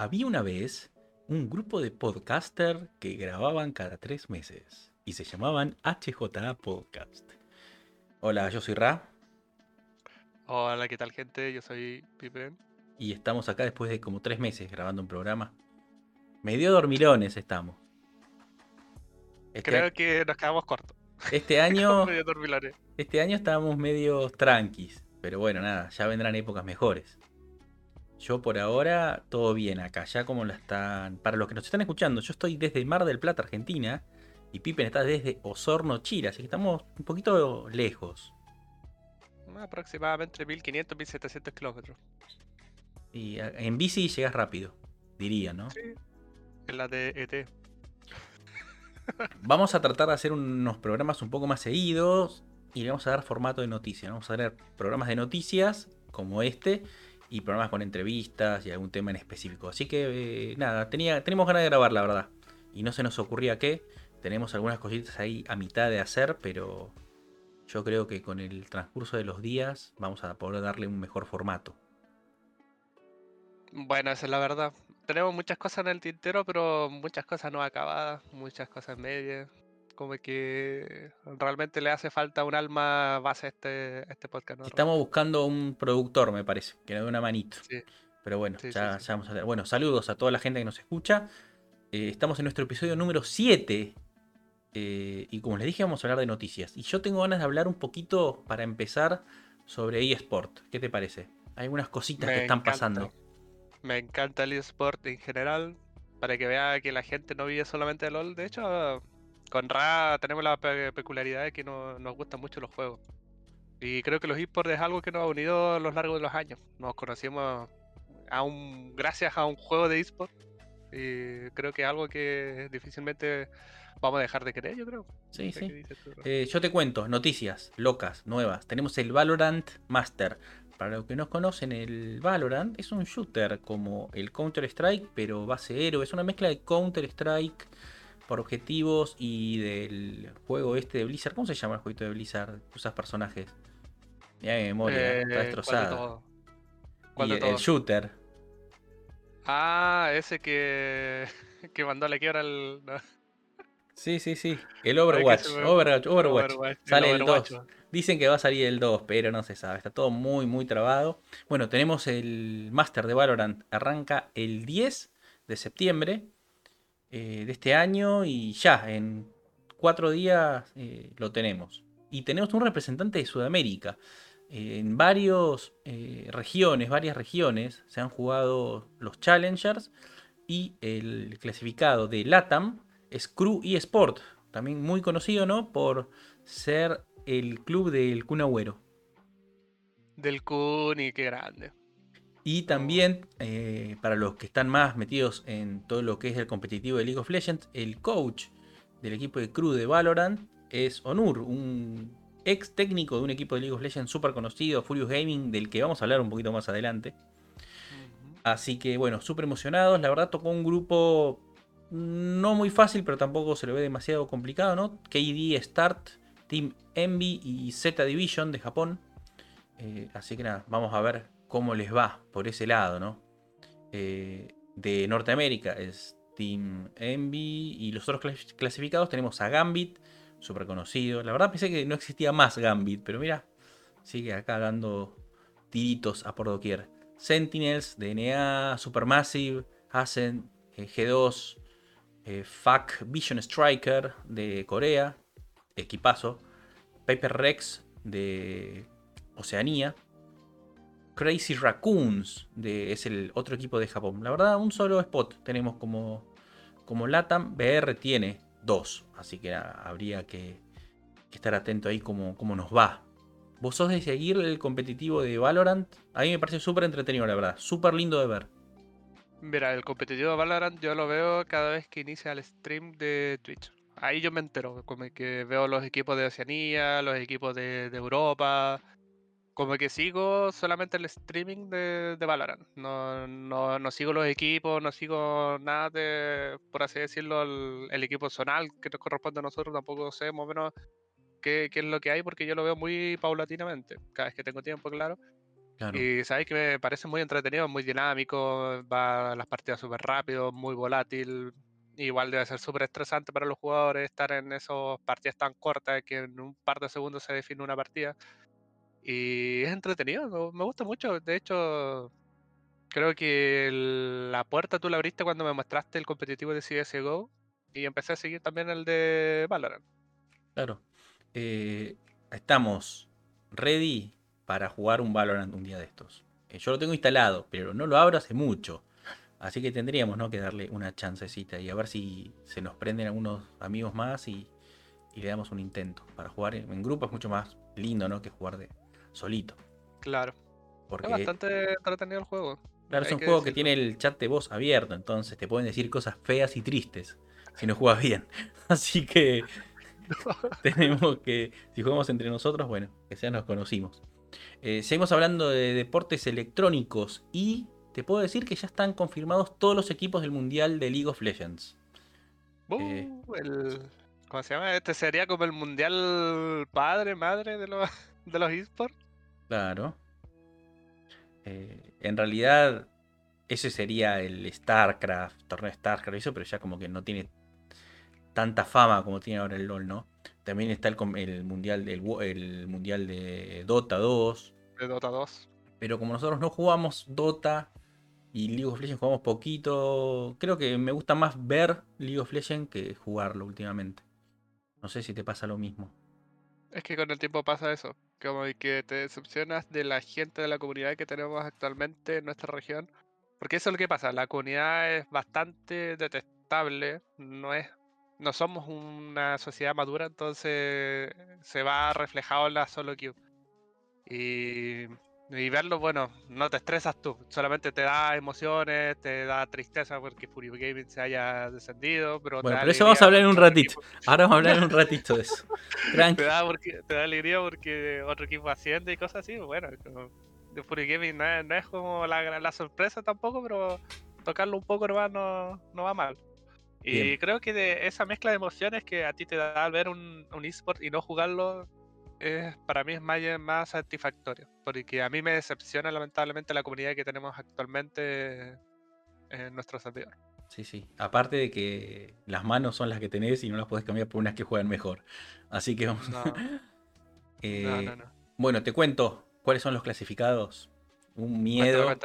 Había una vez un grupo de podcaster que grababan cada tres meses y se llamaban HJA Podcast. Hola, yo soy Ra Hola, ¿qué tal gente? Yo soy Pipe. y estamos acá después de como tres meses grabando un programa. Medio dormilones estamos. Este, Creo que nos quedamos cortos. este año, Medio dormilones. este año estábamos medio tranquis, pero bueno, nada, ya vendrán épocas mejores. Yo por ahora todo bien acá, ya como la están. Para los que nos están escuchando, yo estoy desde Mar del Plata, Argentina, y Pippen está desde Osorno, Chile, así que estamos un poquito lejos. Aproximadamente 1500, 1700 kilómetros. Y en bici llegas rápido, diría, ¿no? Sí. En la de ET. Vamos a tratar de hacer unos programas un poco más seguidos y le vamos a dar formato de noticias. Vamos a tener programas de noticias como este y programas con entrevistas y algún tema en específico. Así que eh, nada, tenía, tenemos ganas de grabar, la verdad. Y no se nos ocurría qué. Tenemos algunas cositas ahí a mitad de hacer, pero yo creo que con el transcurso de los días vamos a poder darle un mejor formato. Bueno, esa es la verdad. Tenemos muchas cosas en el tintero, pero muchas cosas no acabadas, muchas cosas medias. Como que realmente le hace falta un alma base a este, a este podcast. ¿no? Estamos buscando un productor, me parece, que nos dé una manito. Sí. Pero bueno, Sí, ya, sí. ya vamos a ver. Bueno, saludos a toda la gente que nos escucha. Eh, estamos en nuestro episodio número 7. eh, y como les dije, vamos a hablar de noticias. Y yo tengo ganas de hablar un poquito para empezar sobre eSport. ¿Qué te parece? Hay algunas cositas que están encanta. pasando. Me encanta el eSport en general, para que vea que la gente no vive solamente de LOL. De hecho, con Ra tenemos la pe- peculiaridad de que no- nos gustan mucho los juegos. Y creo que los eSports es algo que nos ha unido a lo largo de los años. Nos conocimos a un, gracias a un juego de eSport. Y creo que es algo que difícilmente vamos a dejar de querer, yo creo. Sí, sí. tú. Eh, yo te cuento, noticias locas, nuevas. Tenemos el Valorant Master. Para los que no conocen, el Valorant es un shooter como el Counter-Strike, pero base héroe. Es una mezcla de Counter-Strike por objetivos y del juego este de Blizzard. ¿Cómo se llama el jueguito de Blizzard? Usas personajes. Mira mi memoria, Eh, está ¿cuál de destrozada. todo? ¿Cuál Y de el, el todo? shooter. Ah, ese que, que mandó a la quiebra al... no. Sí, sí, sí. El Overwatch. me- Overwatch, Overwatch. Overwatch, el Sale el Overwatch. 2. Dicen que va a salir el 2, pero no se sabe. Está todo muy, muy trabado. Bueno, tenemos el Master de Valorant. Arranca el 10 de septiembre eh, de este año y ya, en cuatro días eh, lo tenemos. Y tenemos un representante de Sudamérica. Eh, en varias regiones, varias regiones se han jugado los Challengers y el clasificado de LATAM es Crew eSport, también muy conocido, ¿no? Por ser el club del Kun Agüero. Del Kuni, qué grande. Y también, eh, para los que están más metidos en todo lo que es el competitivo de League of Legends, el coach del equipo de Crew de Valorant es Onur, un ex técnico de un equipo de League of Legends súper conocido, Furious Gaming, del que vamos a hablar un poquito más adelante. Así que bueno, súper emocionados. La verdad tocó un grupo no muy fácil, pero tampoco se lo ve demasiado complicado, ¿no? KD Start, Team Envy y Z Division de Japón. Eh, así que nada, vamos a ver cómo les va por ese lado, ¿no? Eh, de Norteamérica es Team Envy y los otros clas- clasificados tenemos a Gambit, súper conocido. La verdad pensé que no existía más Gambit, pero mira, sigue acá dando tiritos a por doquier. Sentinels, DNA, Supermassive, eh, G2, eh, FAC Vision Striker de Corea, equipazo, Paper Rex de Oceanía, Crazy Raccoons es el otro equipo de Japón. La verdad, un solo spot tenemos como, como LATAM, BR tiene dos, así que habría que, estar atento ahí como, cómo nos va. ¿Vos sos de seguir el competitivo de Valorant? A mí me parece súper entretenido, la verdad. Súper lindo de ver. Mira, el competitivo de Valorant yo lo veo cada vez que inicia el stream de Twitch. Ahí yo me entero, como que veo los equipos de Oceanía, los equipos de Europa. Como que sigo solamente el streaming de, de Valorant. No, no, no sigo los equipos, no sigo nada de, por así decirlo, el, el equipo zonal que nos corresponde a nosotros. Tampoco sé más o menos qué, qué es lo que hay porque yo lo veo muy paulatinamente. Cada vez que tengo tiempo, claro. Y sabéis que me parece muy entretenido, muy dinámico, va las partidas súper rápido, muy volátil. Igual debe ser súper estresante para los jugadores estar en esas partidas tan cortas que en un par de segundos se define una partida. Y es entretenido, me gusta mucho. De hecho, creo que la puerta tú la abriste cuando me mostraste el competitivo de CSGO y empecé a seguir también el de Valorant. Claro. Eh, estamos ready para jugar un Valorant un día de estos. Eh, yo lo tengo instalado, pero no lo abro hace mucho. Así que tendríamos ¿no? que darle una chancecita y a ver si se nos prenden algunos amigos más y, le damos un intento. Para jugar en, grupo es mucho más lindo ¿no? que jugar de solito. Claro. Porque, es bastante entretenido el juego. Claro, es un juego que tiene el chat de voz abierto, entonces te pueden decir cosas feas y tristes si no juegas bien. Así que tenemos que, si jugamos entre nosotros, bueno, que sea nos conocimos. Eh, seguimos hablando de deportes electrónicos y te puedo decir que ya están confirmados todos los equipos del Mundial de League of Legends. Uh, el, ¿Cómo se llama? Este sería como el Mundial padre, madre de los, de los esports. Claro. Eh, en realidad, ese sería el StarCraft, torneo StarCraft, eso, pero ya como que no tiene tanta fama como tiene ahora el LOL, ¿no? También está el, el mundial, del, el mundial de Dota 2. De Dota 2. Pero como nosotros no jugamos Dota y League of Legends jugamos poquito, creo que me gusta más ver League of Legends que jugarlo últimamente. No sé si te pasa lo mismo. Es que con el tiempo pasa eso. Como que te decepcionas de la gente de la comunidad que tenemos actualmente en nuestra región. Porque eso es lo que pasa. La comunidad es bastante detestable. No es no somos una sociedad madura, entonces se va reflejado en la solo queue. Y, verlo, bueno, no te estresas tú, solamente te da emociones, te da tristeza porque Fury Gaming se haya descendido. Pero bueno, pero eso vamos a hablar en un ratito. Ahora vamos a hablar en un ratito de eso. te, da porque, te da alegría porque otro equipo asciende y cosas así. Bueno, de Fury Gaming no es, como la, la, sorpresa tampoco, pero tocarlo un poco no, no va mal. Y creo que de esa mezcla de emociones que a ti te da al ver un, un eSport y no jugarlo, es, para mí es más, más satisfactorio. Porque a mí me decepciona lamentablemente la comunidad que tenemos actualmente en nuestro servidor. Sí, sí. Aparte de que las manos son las que tenés y no las podés cambiar por unas que juegan mejor. Así que vamos. No. eh, bueno, te cuento cuáles son los clasificados. Un miedo.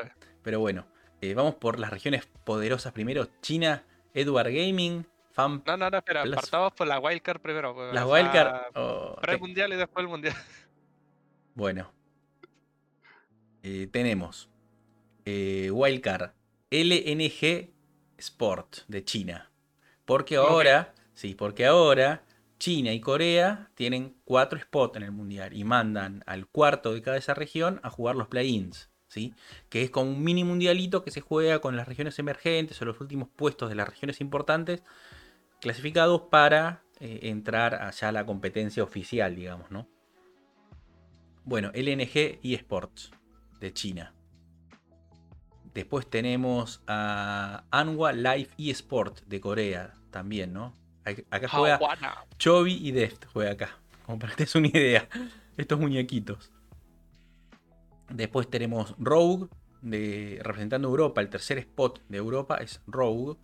Pero bueno, eh, vamos por las regiones poderosas primero. China Edward Gaming, Fan. No, no, no, espera, partamos por la Wildcard primero. Pues, la Wildcard. Oh, Pre-mundial y después el mundial. Bueno. Eh, tenemos eh, Wildcard LNG Sport de China. Porque ahora, sí, porque ahora China y Corea tienen cuatro spots en el mundial y mandan al cuarto de cada esa región a jugar los play-ins que es como un mini mundialito que se juega con las regiones emergentes o los últimos puestos de las regiones importantes, clasificados para eh, entrar allá a la competencia oficial, digamos, ¿no? Bueno, LNG eSports de China. Después tenemos a Anwa Life eSport de Corea también, ¿no? Acá juega Chovy y Deft, juega acá. Como para que te des una idea. Estos muñequitos. Después tenemos Rogue, de, representando Europa. El tercer spot de Europa es Rogue.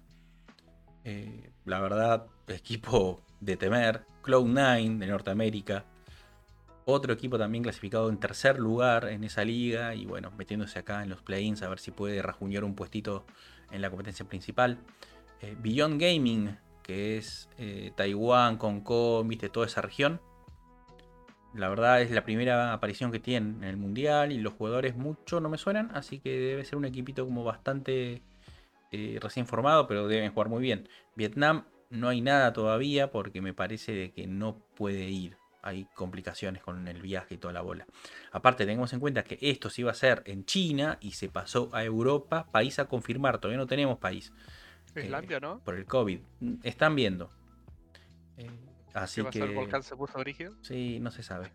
Eh, la verdad, equipo de temer. Cloud9 de Norteamérica. Otro equipo también clasificado en tercer lugar en esa liga. Y bueno, metiéndose acá en los play-ins a ver si puede rajuñar un puestito en la competencia principal. Eh, Beyond Gaming, que es eh, Taiwán, Hong Kong, viste, toda esa región. La verdad es la primera aparición que tienen en el mundial y los jugadores mucho no me suenan, así que debe ser un equipito como bastante eh, recién formado, pero deben jugar muy bien. Vietnam no hay nada todavía porque me parece que no puede ir. Hay complicaciones con el viaje y toda la bola. Aparte, tengamos en cuenta que esto se iba a hacer en China y se pasó a Europa, país a confirmar. Todavía no tenemos país. Islandia, ¿no? Por el COVID. Están viendo. Eh, Así que. el volcán se puso rígido? Sí, no se sabe.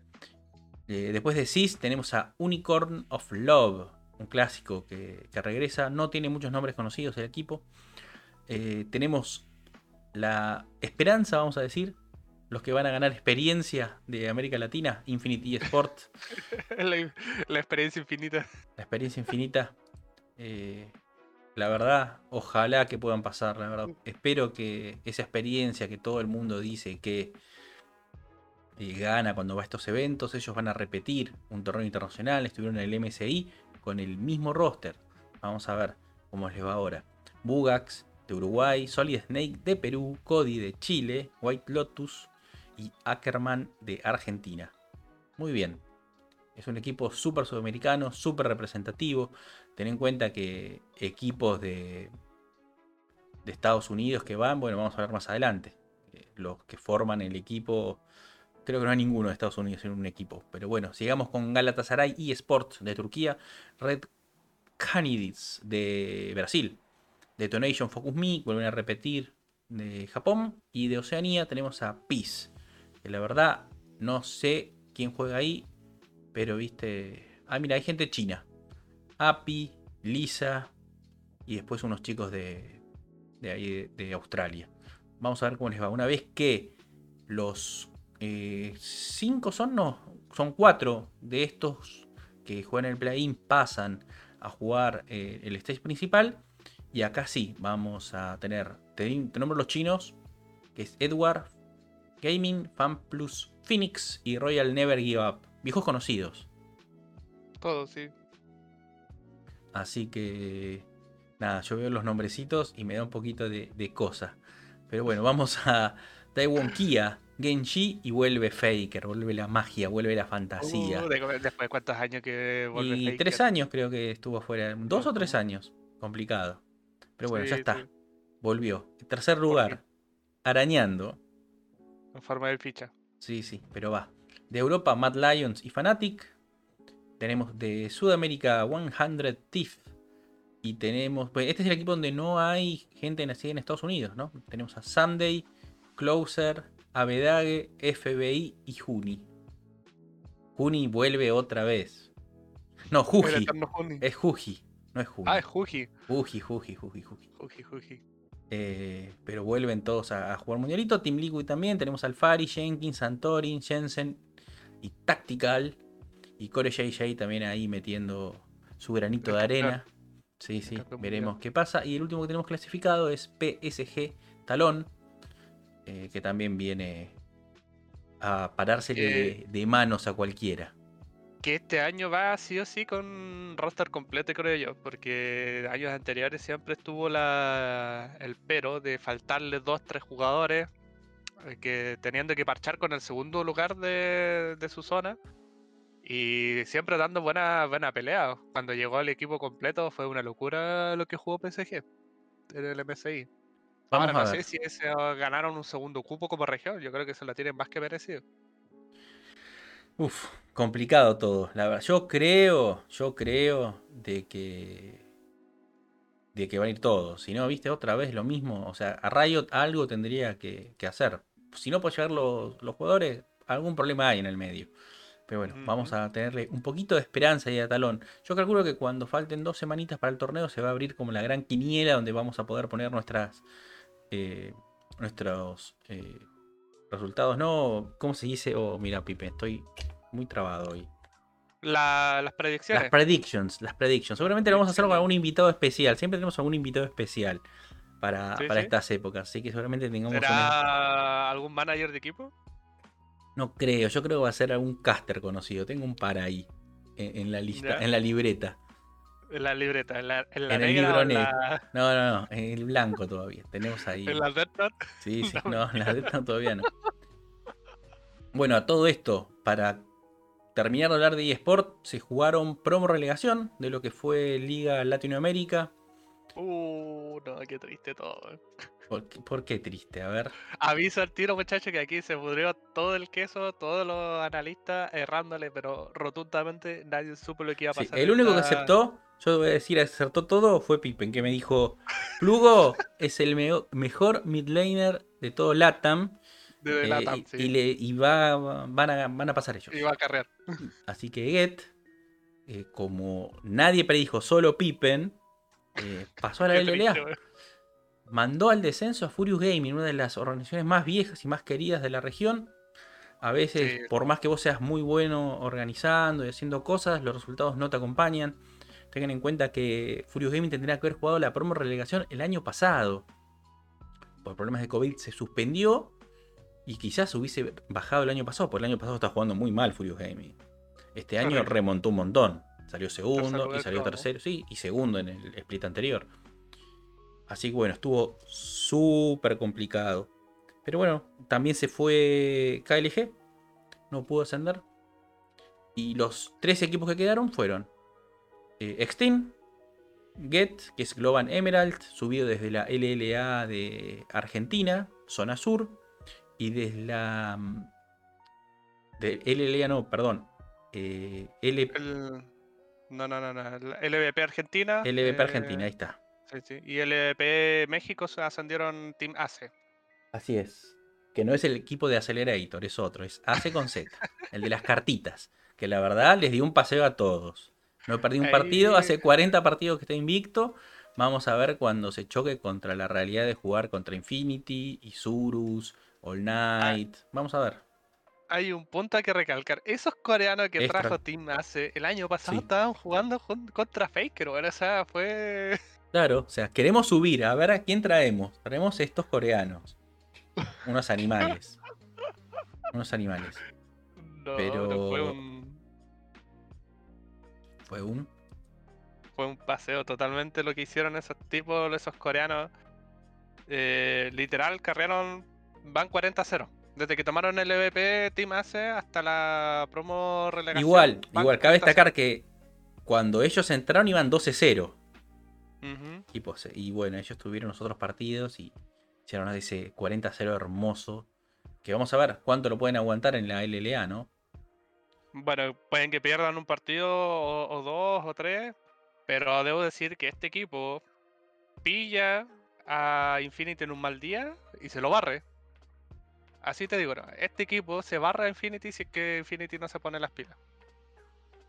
Eh, después de Cis tenemos a Unicorn of Love, un clásico que, regresa. No tiene muchos nombres conocidos el equipo. Eh, tenemos la esperanza, vamos a decir, los que van a ganar experiencia de América Latina, Infinity Sport. la, la, experiencia infinita. La experiencia infinita. Eh, la verdad, ojalá que puedan pasar, la verdad. Espero que esa experiencia que todo el mundo dice que eh, gana cuando va a estos eventos, ellos van a repetir un torneo internacional, estuvieron en el MSI con el mismo roster. Vamos a ver cómo les va ahora. Bugax de Uruguay, Solid Snake de Perú, Cody de Chile, White Lotus y Ackerman de Argentina. Muy bien. Es un equipo súper sudamericano, súper representativo. Ten en cuenta que equipos de, de Estados Unidos que van, bueno, vamos a ver más adelante. Eh, los que forman el equipo, creo que no hay ninguno de Estados Unidos en un equipo. Pero bueno, sigamos con Galatasaray y Sports de Turquía, Red Canidids de Brasil, Detonation Focus Me, vuelven a repetir de Japón. Y de Oceanía tenemos a Peace. Que la verdad no sé quién juega ahí. Pero viste. Ah, mira, hay gente china. Api, Lisa. Y después unos chicos de, de ahí de, Australia. Vamos a ver cómo les va. Una vez que los eh, cinco son, no, son cuatro de estos que juegan el play-in pasan a jugar eh, el stage principal. Y acá sí, vamos a tener, tenemos los chinos, que es Edward, Gaming, Fan Plus Phoenix y Royal Never Give Up. Viejos conocidos. Todos, sí. Así que, nada, yo veo los nombrecitos y me da un poquito de, cosa. Pero bueno, vamos a Taiwan Kia, Genji y vuelve Faker, vuelve la magia, vuelve la fantasía. Uh, después de cuántos años que vuelve Y tres años creo que estuvo afuera, dos o tres años, complicado. Pero bueno, ya está. Volvió. tercer lugar, arañando. En forma de ficha. Sí, sí, pero va. De Europa, Mad Lions y Fnatic. Tenemos de Sudamérica 100 Thief. Y tenemos. Pues este es el equipo donde no hay gente nacida en Estados Unidos, ¿no? Tenemos a Sunday, Closer, Avedage, FBI y Juni. Juni vuelve otra vez. No, Juji. Es Juji. No es Juji. Ah, es Juji. Juji, Juji, Juji, Juji. Juji, Juji. Eh, pero vuelven todos a, jugar mundialito. Team Liquid también. Tenemos Alfari, Jenkins, Santorin, Jensen y Tactical. Y Core JJ también ahí metiendo su granito de arena. Sí, sí, veremos qué pasa. Y el último que tenemos clasificado es PSG Talón. Eh, que también viene a pararse eh, de manos a cualquiera que este año va sí o sí con roster completo, creo yo, porque años anteriores siempre estuvo la, el pero de faltarle dos, tres jugadores eh, que teniendo que parchar con el segundo lugar de, su zona y siempre dando buena, buena pelea. Cuando llegó al equipo completo fue una locura lo que jugó PSG en el MSI. Ahora no sé si ganaron un segundo cupo como región, yo creo que se la tienen más que merecido. Uf, complicado todo. La verdad, yo creo, yo creo de que de que van a ir todos. Si no, viste, otra vez lo mismo. O sea, a Riot algo tendría que, hacer. Si no puede llegar los, jugadores, algún problema hay en el medio. Pero bueno, vamos a tenerle un poquito de esperanza ahí a Talón. Yo calculo que cuando falten dos semanitas para el torneo se va a abrir como la gran quiniela donde vamos a poder poner nuestras eh, nuestros eh, resultados, ¿no? ¿Cómo se dice? Oh, mira, Pipe, estoy muy trabado hoy. las predicciones. Las predictions, las predictions. Seguramente lo vamos a hacer con algún invitado especial. Siempre tenemos algún invitado especial para, estas épocas. Así que seguramente tengamos. ¿Será algún manager de equipo? No creo, yo creo que va a ser algún caster conocido. Tengo un par ahí en, la lista, en la libreta. En la libreta, en la, en el libro negro. No, no, no, en el blanco todavía. Tenemos ahí. ¿En la Death Sí, sí, no, en la Death todavía no. Bueno, a todo esto, para terminar de hablar de eSport, se jugaron promo relegación de lo que fue Liga Latinoamérica. Uh, no, qué triste todo. Eh. ¿Por qué, triste? A ver. Aviso al tiro, muchachos, que aquí se pudrió todo el queso, todos los analistas errándole, pero rotundamente nadie supo lo que iba a pasar. el único que aceptó yo voy a decir, acertó todo, fue Pippen, que me dijo, Plugo es el mejor midlaner de todo LATAM. De eh, LATAM, sí. Y, le, y va, van, a, van a pasar ellos. Y va a carrear. Así que Get, eh, como nadie predijo, solo Pippen, eh, pasó a la LLA. mandó al descenso a Furious Gaming, una de las organizaciones más viejas y más queridas de la región. A veces, por más que vos seas muy bueno organizando y haciendo cosas, los resultados no te acompañan. Tengan en cuenta que Furious Gaming tendría que haber jugado la promo relegación el año pasado. Por problemas de COVID se suspendió y quizás hubiese bajado el año pasado, porque el año pasado estaba jugando muy mal Furious Gaming. Este año remontó un montón. Salió segundo y salió tercero, sí, y segundo en el split anterior. Así que bueno, estuvo súper complicado. Pero bueno, también se fue KLG. No pudo ascender. Y los tres equipos que quedaron fueron eh, Extreme, Get, que es Global Emerald, subido desde la LLA de Argentina, zona sur. Y desde la... Mm, de LLA no, perdón. Eh, no, no, no, no. LVP Argentina. LVP Argentina, ahí está. Sí, sí. Y LVP México se ascendieron Team AC. Así es. Que no es el equipo de Accelerator, es otro, es AC con Z, el de las cartitas. Que la verdad les dio un paseo a todos. No perdí un partido, hace 40 partidos que está invicto. Vamos a ver cuando se choque contra la realidad de jugar contra Infinity, Isurus, All ah. Night. Vamos a ver hay un punto a que recalcar. Esos coreanos que trajo Team hace el año pasado estaban jugando contra Faker, o sea, fue. Claro, o sea, queremos subir, a ver a quién traemos. Traemos estos coreanos. Unos animales. Unos animales. No, Pero... fue un. Fue un. Fue un paseo totalmente lo que hicieron esos tipos, esos coreanos. Eh, literal, carrearon. Van 40-0. Desde que tomaron el EVP Team Ace hasta la promo relegación. Igual, igual, cabe destacar que cuando ellos entraron iban 12-0. y, bueno, ellos tuvieron los otros partidos y hicieron ese 40-0 hermoso. Que vamos a ver cuánto lo pueden aguantar en la LLA, ¿no? Bueno, pueden que pierdan un partido o, dos o tres. Pero debo decir que este equipo pilla a Infinity en un mal día y se lo barre. Así te digo, este equipo se barra a Infinity si es que Infinity no se pone las pilas.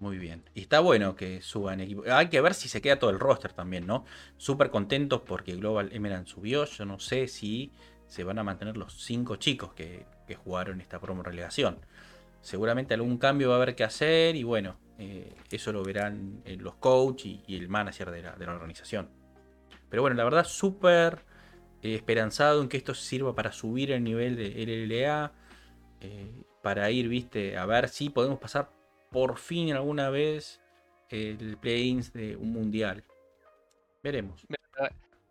Muy bien. Y está bueno que suban equipo. Hay que ver si se queda todo el roster también, ¿no? Súper contentos porque Global Emerald subió. Yo no sé si se van a mantener los cinco chicos que, jugaron esta promo relegación. Seguramente algún cambio va a haber que hacer y bueno, eh, eso lo verán eh, los coaches y, el manager de la, de la organización. Pero bueno, la verdad, súper eh, esperanzado en que esto sirva para subir el nivel de LLA, eh, para ir, viste, a ver si podemos pasar por fin alguna vez el play-ins de un mundial. Veremos.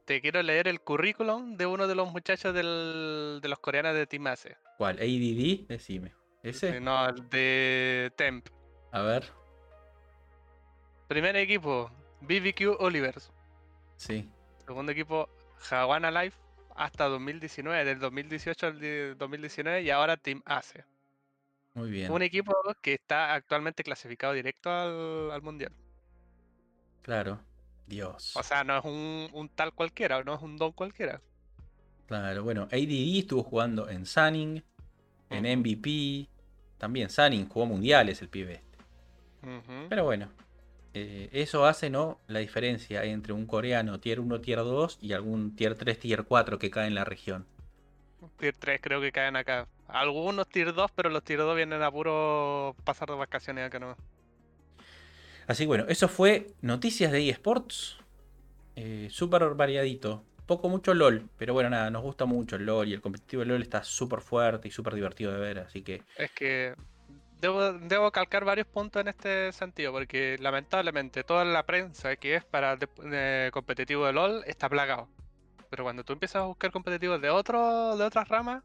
Te quiero leer el currículum de uno de los muchachos de los coreanos de Team Ace. ¿Cuál? ¿ADD? Decime. ¿Ese? No, el de Temp. A ver. Primer equipo, BBQ Olivers. Sí. Segundo equipo, Hawana Life hasta 2019, del 2018 al 2019 y ahora Team ACE. Muy bien. Un equipo que está actualmente clasificado directo al, Mundial. Claro, Dios. O sea, no es un, tal cualquiera, no es un don cualquiera. Claro, bueno, ADD estuvo jugando en Sunning, en MVP. También Sunning jugó mundiales el pibe este. Pero bueno, eh, eso hace ¿no? la diferencia entre un coreano tier 1, tier 2 y algún tier 3, tier 4 que cae en la región. Tier 3 creo que caen acá. Algunos tier 2, pero los tier 2 vienen a puro pasar de vacaciones acá no. Así que bueno, eso fue noticias de eSports. Eh, súper variadito. Poco mucho LOL, pero bueno, nada, nos gusta mucho el LOL y el competitivo de LOL está súper fuerte y súper divertido de ver, así que... Es que debo, calcar varios puntos en este sentido, porque lamentablemente toda la prensa que es para competitivo de LOL está plagado. Pero cuando tú empiezas a buscar competitivos de otro, de otras ramas,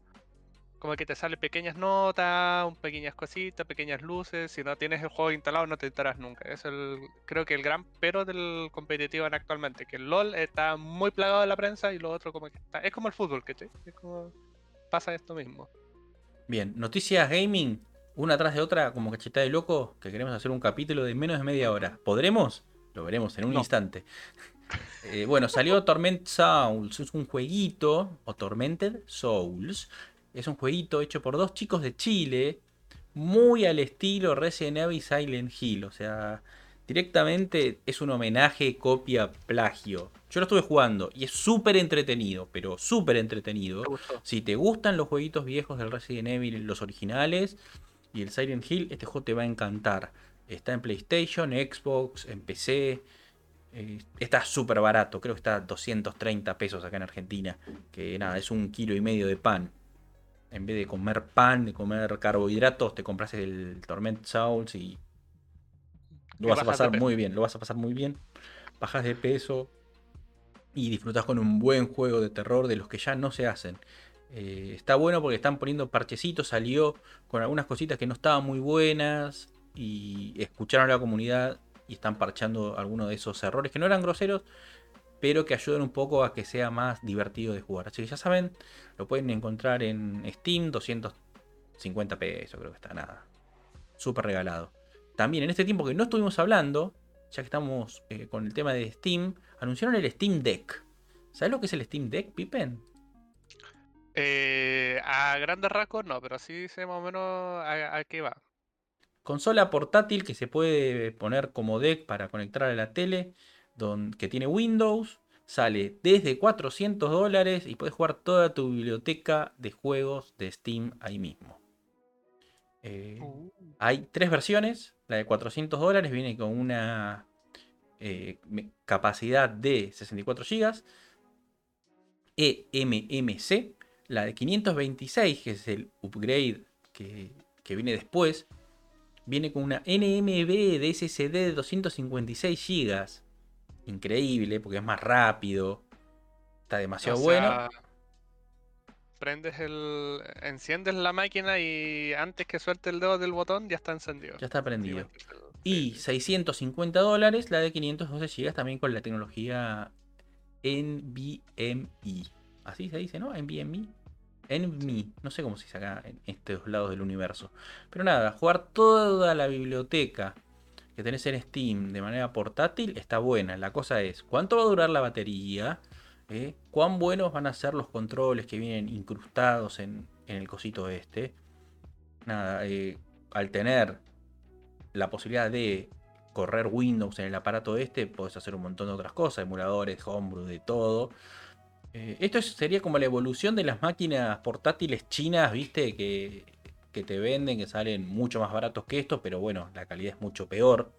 como que te salen pequeñas notas, pequeñas cositas, pequeñas luces. Si no tienes el juego instalado, no te enteras nunca. Es el, creo que el gran pero del competitivo en actualmente, que el LOL está muy plagado de la prensa y lo otro como que está. Es como el fútbol, ¿cachai? Es como pasa esto mismo. Bien, noticias gaming una tras de otra, como cacheta de loco, que queremos hacer un capítulo de menos de media hora. ¿Podremos? Lo veremos en un instante. Eh, bueno, salió Torment Souls, es un jueguito, o Tormented Souls. Es un jueguito hecho por dos chicos de Chile, muy al estilo Resident Evil Silent Hill. O sea, Directamente es un homenaje, copia, plagio. Yo lo estuve jugando y es súper entretenido, pero súper entretenido. Si te gustan los jueguitos viejos del Resident Evil, los originales y el Silent Hill, este juego te va a encantar. Está en PlayStation, Xbox, en PC. Eh, está súper barato, creo que está 230 pesos acá en Argentina. Que nada, es un kilo y medio de pan. En vez de comer pan, de comer carbohidratos, te compras el Torment Souls y lo vas a pasar muy bien. Lo vas a pasar muy bien. Bajas de peso y disfrutas con un buen juego de terror de los que ya no se hacen. Eh, está bueno porque están poniendo parchecitos, salió con algunas cositas que no estaban muy buenas y escucharon a la comunidad y están parchando algunos de esos errores que no eran groseros, pero que ayudan un poco a que sea más divertido de jugar. Así que ya saben, lo pueden encontrar en Steam, 250 pesos, creo que está nada. Súper regalado. También en este tiempo que no estuvimos hablando, ya que estamos eh, con el tema de Steam, anunciaron el Steam Deck. ¿Sabes lo que es el Steam Deck, Pippen? Eh, a grandes rasgos no, pero sí sé más o menos a, qué va. Consola portátil que se puede poner como deck para conectar a la tele, que tiene Windows, sale desde 400 dólares y puedes jugar toda tu biblioteca de juegos de Steam ahí mismo. Eh, uh. Hay tres versiones. La de 400 dólares viene con una eh, capacidad de 64 GB. eMMC. La de 526, que es el upgrade que, viene después, viene con una NMB de SSD de 256 GB. Increíble, porque es más rápido. Está demasiado bueno prendes el. enciendes la máquina y antes que suelte el dedo del botón ya está encendido. Ya está prendido. Y 650 dólares la de 512 GB también con la tecnología NVMe. Así se dice, ¿no? NVMe. NVMe. No sé cómo se dice acá en estos lados del universo. Pero nada, jugar toda la biblioteca que tenés en Steam de manera portátil está buena. La cosa es, ¿cuánto va a durar la batería? ¿eh? cuán buenos van a ser los controles que vienen incrustados en, el cosito este. Nada, eh, al tener la posibilidad de correr Windows en el aparato este, puedes hacer un montón de otras cosas, emuladores, homebrew, de todo. Eh, esto sería como la evolución de las máquinas portátiles chinas, viste, que, que te venden, que salen mucho más baratos que estos, pero bueno, la calidad es mucho peor.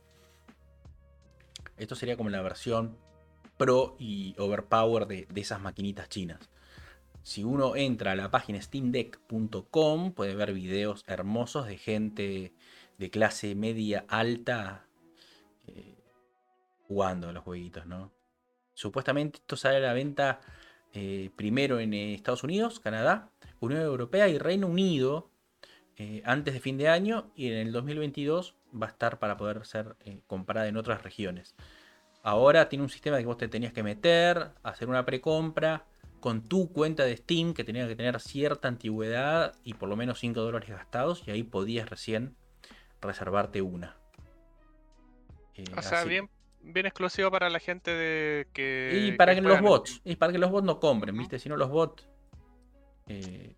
Esto sería como la versión pro y overpower de, esas maquinitas chinas. Si uno entra a la página steamdeck.com puede ver videos hermosos de gente de clase media alta eh, jugando los jueguitos, ¿no? Supuestamente esto sale a la venta eh, primero en Estados Unidos, Canadá, Unión Europea y Reino Unido eh, antes de fin de año y en el 2022 va a estar para poder ser comprada en otras regiones. Ahora tiene un sistema de que vos te tenías que meter, hacer una precompra con tu cuenta de Steam que tenía que tener cierta antigüedad y por lo menos 5 dólares gastados y ahí podías recién reservarte una. Eh, o sea, bien, bien exclusivo para la gente de que... Y para que, los bots, y para que los bots no compren, ¿viste? Si no los bots... Eh,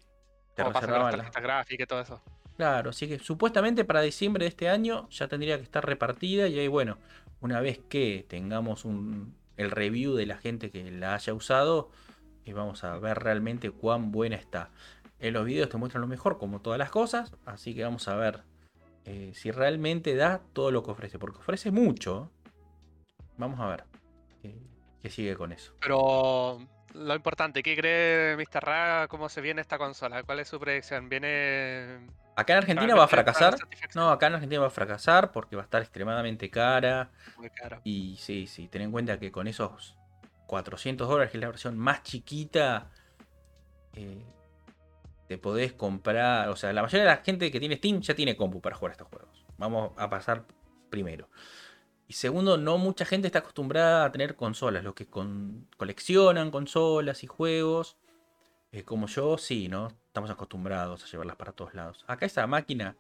te gráfica y todo eso. Claro, así que supuestamente para diciembre de este año ya tendría que estar repartida y ahí bueno, una vez que tengamos el review de la gente que la haya usado, y vamos a ver realmente cuán buena está. En los videos te muestran lo mejor, como todas las cosas, así que vamos a ver eh, si realmente da todo lo que ofrece, porque ofrece mucho. Vamos a ver eh, qué sigue con eso. Pero lo importante, ¿qué cree Mr. Ra? ¿Cómo se viene esta consola? ¿Cuál es su predicción? ¿Viene Acá en Argentina va a fracasar. No, acá en Argentina va a fracasar porque va a estar extremadamente cara. Muy cara. Y sí, sí, ten en cuenta que con esos 400 dólares, que es la versión más chiquita, eh, te podés comprar. O sea, la mayoría de la gente que tiene Steam ya tiene compu para jugar estos juegos. Vamos a pasar primero. Y segundo, no mucha gente está acostumbrada a tener consolas. Los que coleccionan consolas y juegos, eh, como yo, sí, ¿no? estamos acostumbrados a llevarlas para todos lados. Acá esa máquina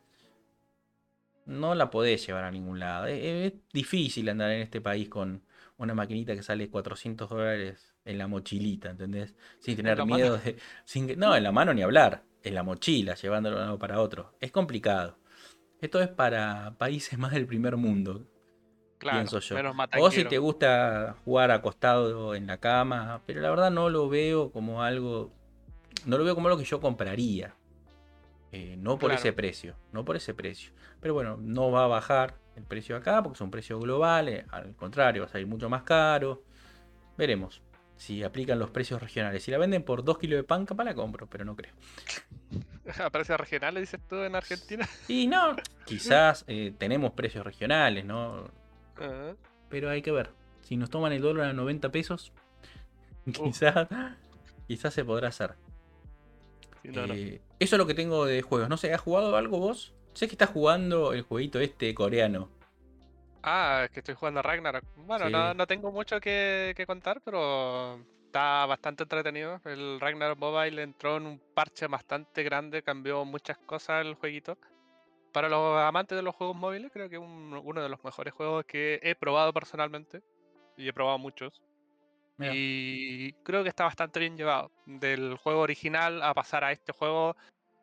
no la podés llevar a ningún lado. Es, difícil andar en este país con una maquinita que sale 400 dólares en la mochilita, ¿entendés? Sin tener miedo de... Sin, no, en la mano ni hablar. En la mochila, llevándolo de uno para otro. Es complicado. Esto es para países más del primer mundo. Claro, pienso yo. menos O si te gusta jugar acostado en la cama, pero la verdad no lo veo como algo. No lo veo como algo que yo compraría. Eh, no por Claro. ese precio, no por ese precio. Pero bueno, no va a bajar el precio acá porque es un precio global. eh, Al contrario, va a salir mucho más caro. Veremos si aplican los precios regionales. Si la venden por 2 kilos de pan, capaz la compro, pero no creo. A precios regionales, dices tú, en Argentina. Y no, quizás eh, tenemos precios regionales, ¿no? Pero hay que ver. Si nos toman el dólar a 90 pesos, quizás, quizás se podrá hacer. sí, no, no. Eh, eso es lo que tengo de juegos. No sé, ¿has jugado algo vos? Sé que estás jugando el jueguito este coreano. Ah, es que estoy jugando a Ragnarok. Bueno, Sí. no, no tengo mucho que, que contar, pero está bastante entretenido. El Ragnarok Mobile entró en un parche bastante grande, cambió muchas cosas el jueguito. Para los amantes de los juegos móviles, creo que es un- uno de los mejores juegos que he probado personalmente. Y he probado muchos. Mira. Y creo que está bastante bien llevado. Del juego original a pasar a este juego,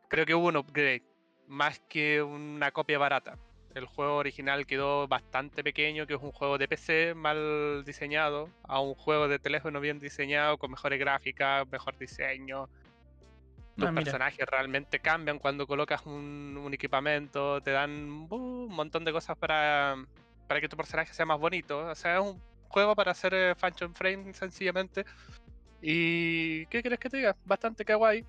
creo que hubo un upgrade. Más que una copia barata. El juego original quedó bastante pequeño, que es un juego de PC mal diseñado, a un juego de teléfono bien diseñado, con mejores gráficas, mejor diseño. Tus Ah, personajes realmente cambian cuando colocas un, un equipamiento, te dan uh, un montón de cosas para, para que tu personaje sea más bonito. O sea, es un juego para hacer eh, function frame sencillamente. Y ¿qué quieres que te diga? Bastante kawaii,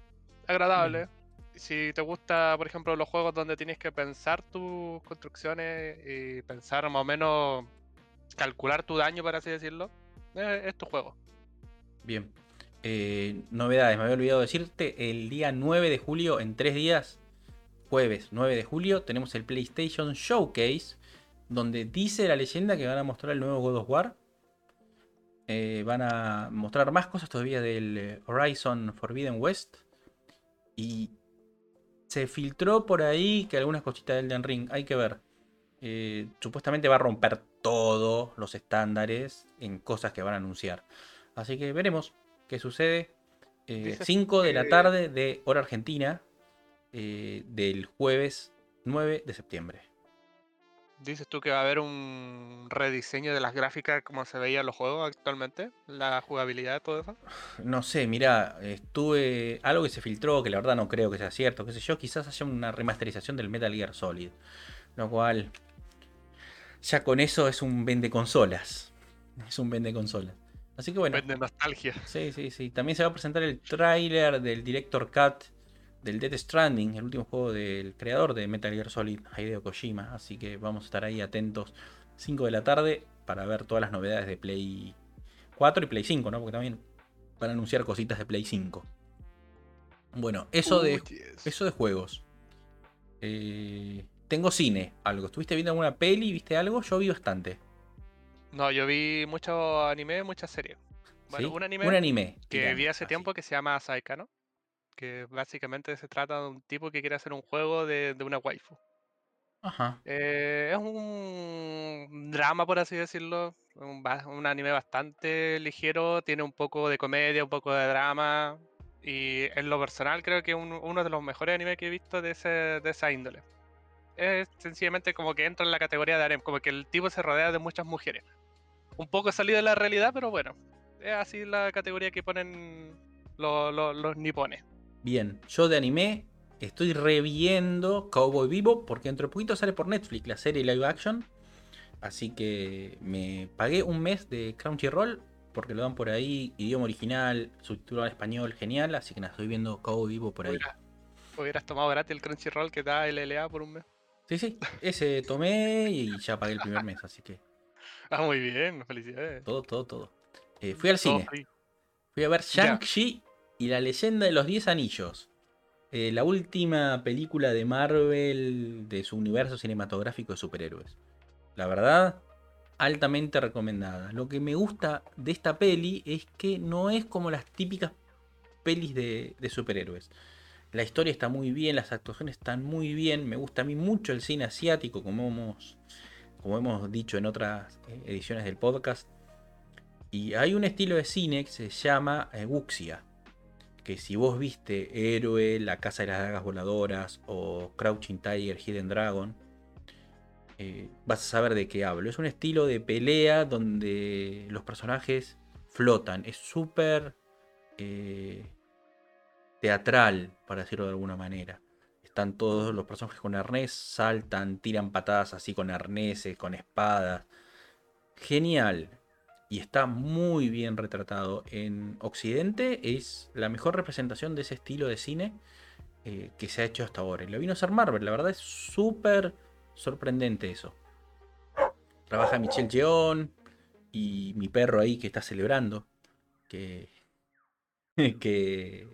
agradable. Si te gusta, por ejemplo, los juegos donde tienes que pensar tus construcciones y pensar más o menos calcular tu daño, por así decirlo, eh, es tu juego. Bien. Eh, novedades, me había olvidado decirte. El día 9 de julio, en tres días, jueves 9 de julio, tenemos el PlayStation Showcase. Donde dice la leyenda que van a mostrar el nuevo God of War. Eh, van a mostrar más cosas todavía del eh, Horizon Forbidden West. Y se filtró por ahí que algunas cositas del Elden Ring. Hay que ver. Supuestamente va a romper todos los estándares en cosas que van a anunciar. Así que veremos qué sucede. Dices 5 de la que- tarde de hora argentina eh, del jueves 9 de septiembre. Dices tú que va a haber un rediseño de las gráficas como se veían los juegos actualmente, la jugabilidad, todo eso. No sé, mira, estuve. Algo que se filtró, que la verdad no creo que sea cierto, qué sé yo, quizás haya una remasterización del Metal Gear Solid. Lo cual. Ya con eso es un vende consolas. Es un vende consolas. Así que bueno. Vende nostalgia. Sí, sí, sí. También se va a presentar el tráiler del Director Cut del Death Stranding, el último juego del creador de Metal Gear Solid, Hideo Kojima. Así que vamos a estar ahí atentos 5 de la tarde para ver todas las novedades de Play 4 y Play 5, ¿no? Porque también van a anunciar cositas de Play 5. Bueno, eso de, yes. eso de juegos. Eh, tengo cine, algo. ¿Estuviste viendo alguna peli? ¿Viste algo? Yo vi bastante. No, yo vi mucho anime, muchas series. Bueno, ¿sí? un anime Un anime. que vi hace así. tiempo que se llama Saikano. Que básicamente se trata de un tipo que quiere hacer un juego de, de una waifu. Ajá. Eh, es un drama, por así decirlo. Un, anime bastante ligero. Tiene un poco de comedia, un poco de drama. Y en lo personal creo que es un- uno de los mejores animes que he visto de, ese, de esa índole. Es sencillamente como que entra en la categoría de harem. Como que el tipo se rodea de muchas mujeres. Un poco salido de la realidad, pero bueno. Es así la categoría que ponen lo- lo- los nipones. Bien, yo de anime estoy reviendo Cowboy Vivo porque dentro de poquito sale por Netflix la serie live action. Así que me pagué un mes de Crunchyroll porque lo dan por ahí, idioma original, subtitulado al español, genial. Así que nada, estoy viendo Cowboy Vivo por ahí. Hubiera- hubieras tomado gratis el Crunchyroll que da LLA por un mes. Sí, sí, ese tomé y ya pagué el primer mes, así que Ah, muy bien, felicidades. todo, todo, todo. Eh, fui al Todo cine, free. fui a ver. Shang-Chi y la leyenda de los 10 anillos. Eh, la última película de Marvel de su universo cinematográfico de superhéroes. La verdad, altamente recomendada. Lo que me gusta de esta peli es que no es como las típicas pelis de, de superhéroes. La historia está muy bien, las actuaciones están muy bien. Me gusta a mí mucho el cine asiático, como hemos, como hemos dicho en otras eh, ediciones del podcast. Y hay un estilo de cine que se llama eh, Wuxia. Que si vos viste Héroe, La Casa de las Dagas Voladoras o Crouching Tiger, Hidden Dragon, eh, vas a saber de qué hablo. Es un estilo de pelea donde los personajes flotan. Es súper teatral, para decirlo de alguna manera. Están todos los personajes con arnés, saltan, tiran patadas así con arneses, con espadas. Genial. Y está muy bien retratado. En Occidente es la mejor representación de ese estilo de cine eh, que se ha hecho hasta ahora. Y lo vino a ser Marvel. La verdad es súper sorprendente eso. Trabaja Michelle Yeon y mi perro ahí que está celebrando. Que. que.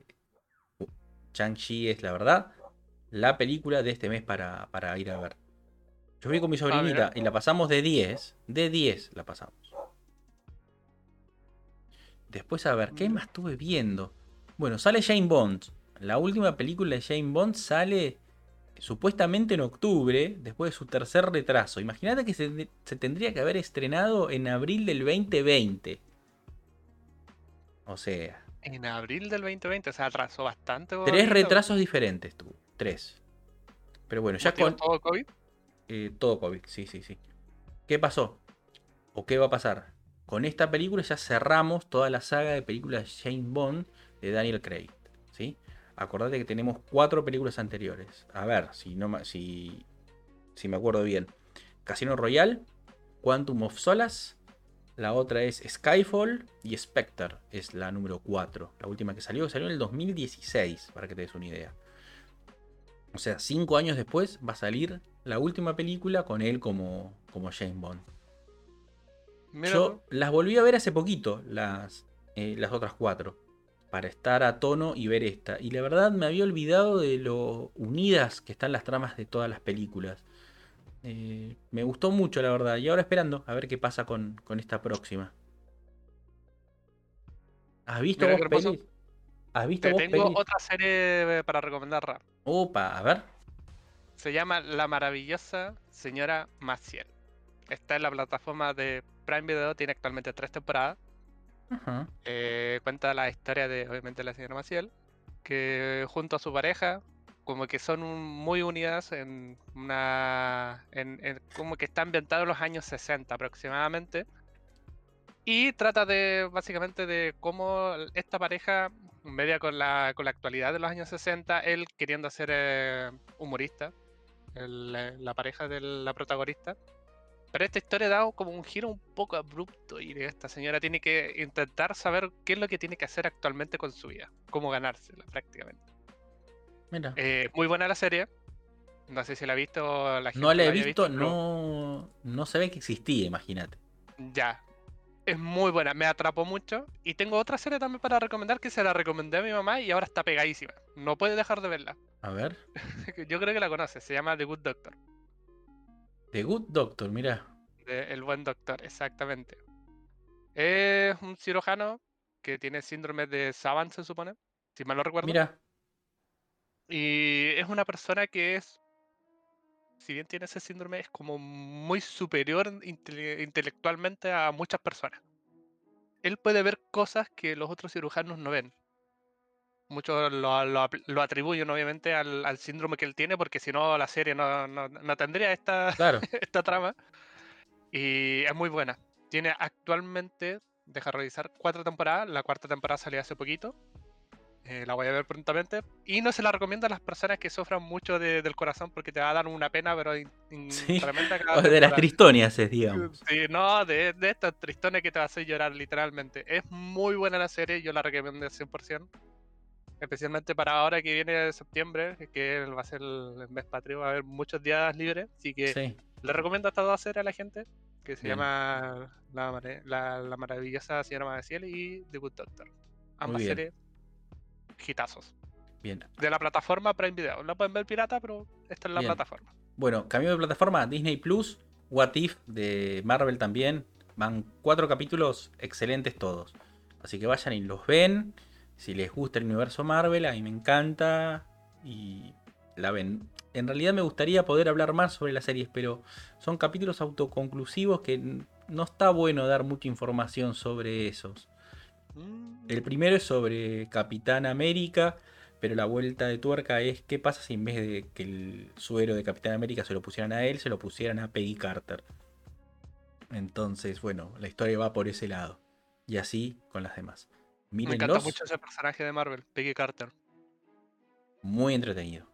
Chang-Chi es la verdad la película de este mes para, ir a ver. Yo fui con mi ah, sobrinita y la pasamos de 10. De 10 la pasamos. Después, a ver, ¿qué más estuve viendo? Bueno, sale Jane Bond. La última película de Jane Bond sale supuestamente en octubre, después de su tercer retraso. Imagínate que se, se, tendría que haber estrenado en abril del 2020. O sea. En abril del 2020, o sea, atrasó bastante. Tres retrasos diferentes tuvo. Tres. Pero bueno, ya con. ¿Todo COVID? Eh, todo COVID, sí, sí, sí. ¿Qué pasó? ¿O qué va a pasar? Con esta película ya cerramos toda la saga de películas James Bond de Daniel Craig. ¿sí? Acordate que tenemos cuatro películas anteriores. A ver, si, no, si, si me acuerdo bien. Casino Royale, Quantum of Solace, la otra es Skyfall y Spectre es la número 4. La última que salió, salió en el 2016, para que te des una idea. O sea, cinco años después va a salir la última película con él como, como James Bond. Yo las volví a ver hace poquito, las, eh, las otras cuatro, para estar a tono y ver esta. Y la verdad me había olvidado de lo unidas que están las tramas de todas las películas. Eh, me gustó mucho, la verdad. Y ahora esperando a ver qué pasa con, esta próxima. ¿Has visto vos ¿Has visto tengo otra serie para recomendar. Opa, a ver. Se llama La maravillosa señora Maciel. Está en la plataforma de Prime Video, tiene actualmente tres temporadas. Eh, cuenta la historia de, obviamente, la señora Maciel, que junto a su pareja, como que son muy unidas en una. como que está ambientado en los años 60 aproximadamente. Y trata de, básicamente, de cómo esta pareja media con la, con la actualidad de los años 60, él queriendo ser eh, humorista, la pareja de la protagonista. Pero esta historia da como un giro un poco abrupto y esta señora tiene que intentar saber qué es lo que tiene que hacer actualmente con su vida, cómo ganársela prácticamente. Mira. Eh, muy buena la serie. No sé si la ha visto la gente. No la he visto, no, no ve que existía, imagínate. Ya, es muy buena, me atrapó mucho. Y tengo otra serie también para recomendar que se la recomendé a mi mamá y ahora está pegadísima. No puede dejar de verla. A ver. Yo creo que la conoce, se llama The Good Doctor. The Good Doctor, mira. el buen doctor, exactamente. Es un cirujano que tiene síndrome de Savant, se supone, si mal no recuerdo. Mira. Y es una persona que es si bien tiene ese síndrome, es como muy superior intelectualmente a muchas personas. Él puede ver cosas que los otros cirujanos no ven. Muchos lo, atribuyen obviamente al, síndrome que él tiene, porque si no la serie no, no, tendría esta, esta trama. Y es muy buena. Tiene actualmente, deja revisar, cuatro temporadas. La cuarta temporada salió hace poquito. Eh, la voy a ver prontamente. Y no se la recomiendo a las personas que sufran mucho del corazón porque te va a dar una pena, pero tremenda. de las tristonias, digamos. Sí, no, de, de estas tristones que te va a hacer llorar, literalmente. Es muy buena la serie, yo la recomiendo al 100%. Especialmente para ahora que viene septiembre, que va a ser el mes patrio, va a haber muchos días libres. Así que le recomiendo estas dos series a la gente, que se llama la, la, maravillosa señora Maciel y The Good Doctor. Ambas series hitazos. Bien. De la plataforma Prime Video. La pueden ver pirata, pero esta es la plataforma. Bueno, cambio de plataforma, Disney Plus, What If de Marvel también. Van cuatro capítulos excelentes todos. Así que vayan y los ven. Si les gusta el universo Marvel, a mí me encanta. Y la ven. En realidad me gustaría poder hablar más sobre las series, pero son capítulos autoconclusivos que no está bueno dar mucha información sobre esos. El primero es sobre Capitán América, Pero la vuelta de tuerca es qué pasa si en vez de que el suero de Capitán América se lo pusieran a él, se lo pusieran a Peggy Carter. Entonces, bueno, la historia va por ese lado. Y así con las demás. Me encanta mucho ese personaje de Marvel, Peggy Carter. Muy entretenido.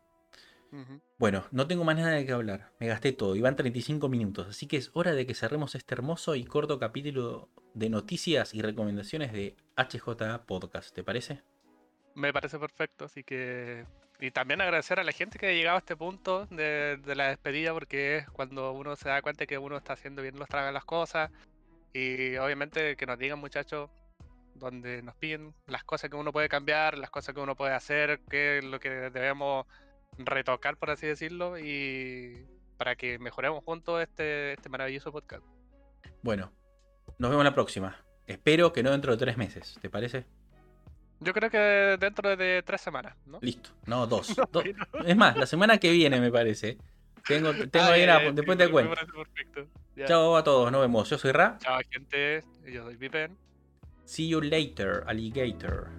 Bueno, no tengo más nada de qué hablar. Me gasté todo. Iban 35 minutos. Así que es hora de que cerremos este hermoso y corto capítulo de noticias y recomendaciones de HJ Podcast. ¿Te parece? Me parece perfecto. Así que. Y también agradecer a la gente que ha llegado a este punto de, la despedida, porque es cuando uno se da cuenta que uno está haciendo bien los tragas las cosas. Y obviamente que nos digan, muchachos, donde nos piden las cosas que uno puede cambiar, las cosas que uno puede hacer, qué es lo que debemos retocar, por así decirlo, y para que mejoremos juntos este, este maravilloso podcast. Bueno, nos vemos la próxima. Espero que no dentro de tres meses, ¿te parece? Yo creo que dentro de tres semanas, ¿no? Listo, no, dos. Es más, la semana que viene me parece. Tengo, tengo ahí después te cuento. Chao a todos, nos vemos. Yo soy Ra. Chao gente, yo soy Vipen. See you later, alligator.